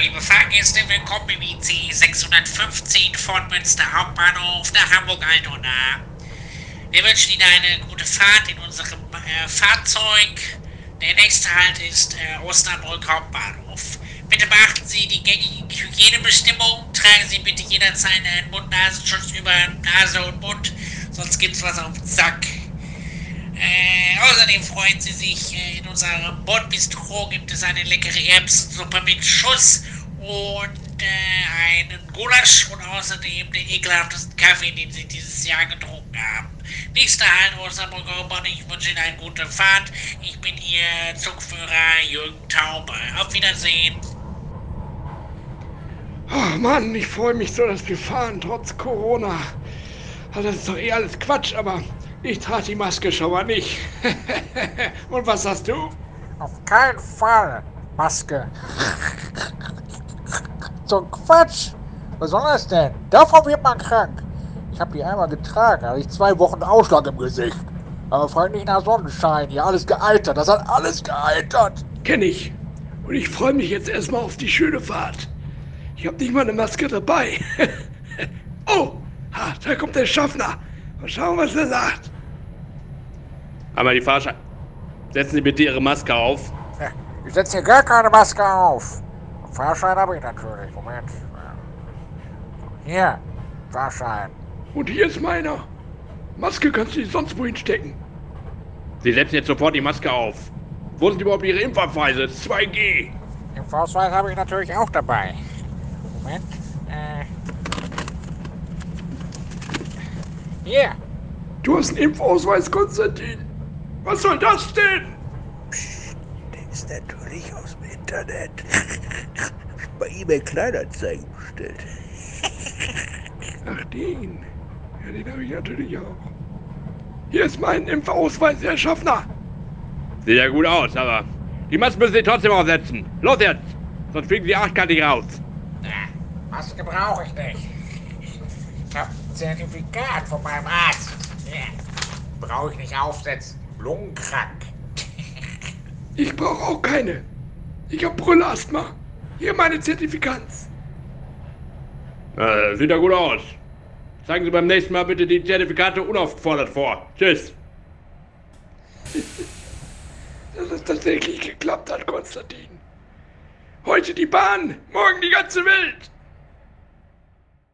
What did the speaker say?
liebe Fahrgäste, willkommen im IC 615 von Münster Hauptbahnhof nach Hamburg-Altona. Wir wünschen Ihnen eine gute Fahrt in unserem äh, Fahrzeug. Der nächste Halt ist äh, Osnabrück Hauptbahnhof. Bitte beachten Sie die gängigen Hygienebestimmungen. Tragen Sie bitte jederzeit einen Mund-Nasenschutz über Nase und Mund, sonst gibt's was auf den Sack. Äh, außerdem freuen Sie sich, äh, in unserem Bordbistro gibt es eine leckere Erbsensuppe mit Schuss und äh, einen Gulasch und außerdem den ekelhaftesten Kaffee, den Sie dieses Jahr getrunken haben. Nächster Halt, Hauptbahnhof. Ich wünsche Ihnen eine gute Fahrt. Ich bin Ihr Zugführer Jürgen Taube. Auf Wiedersehen. Oh Mann, ich freue mich so, dass wir fahren, trotz Corona. Das ist doch eh alles Quatsch, aber ich trage die Maske schon mal nicht. Und was hast du? Auf keinen Fall. Maske. so Quatsch. Was soll das denn? Davon wird man krank. Ich habe die einmal getragen, da hatte ich zwei Wochen Ausschlag im Gesicht. Aber frag nicht nach Sonnenschein, hier alles gealtert. Das hat alles gealtert. Kenn ich. Und ich freue mich jetzt erstmal auf die schöne Fahrt. Ich habe nicht mal eine Maske dabei. oh, ha, da kommt der Schaffner. Mal schauen, was er sagt. Einmal die Fahrschein. Setzen Sie bitte Ihre Maske auf. Ich setze hier gar keine Maske auf. Fahrschein habe ich natürlich. Moment. Hier, Fahrschein. Und hier ist meiner. Maske kannst du nicht sonst wohin stecken. Sie setzen jetzt sofort die Maske auf. Wo sind überhaupt Ihre Impfabweise? 2G. Den Ausweis habe ich natürlich auch dabei. Moment. Äh. Hier. Du hast einen Impfausweis, Konstantin. Was soll das denn? Der ist natürlich aus dem Internet. Bei eBay Kleinanzeigen bestellt. Ach, den. Ja, den habe ich natürlich auch. Hier ist mein Impfausweis, Herr Schaffner. Sieht ja gut aus, aber die Maske müssen Sie trotzdem aufsetzen. Los jetzt! Sonst fliegen Sie achtkantig raus. Ja, Maske brauche ich nicht. Ich habe ein Zertifikat von meinem Arzt. Ja. Brauche ich nicht aufsetzen. Lungenkrank. Ich brauche auch keine. Ich habe Brüllasthma. Hier meine Zertifikanz. Äh, sieht ja gut aus. Zeigen Sie beim nächsten Mal bitte die Zertifikate unaufgefordert vor. Tschüss. Dass es tatsächlich geklappt hat, Konstantin. Heute die Bahn, morgen die ganze Welt.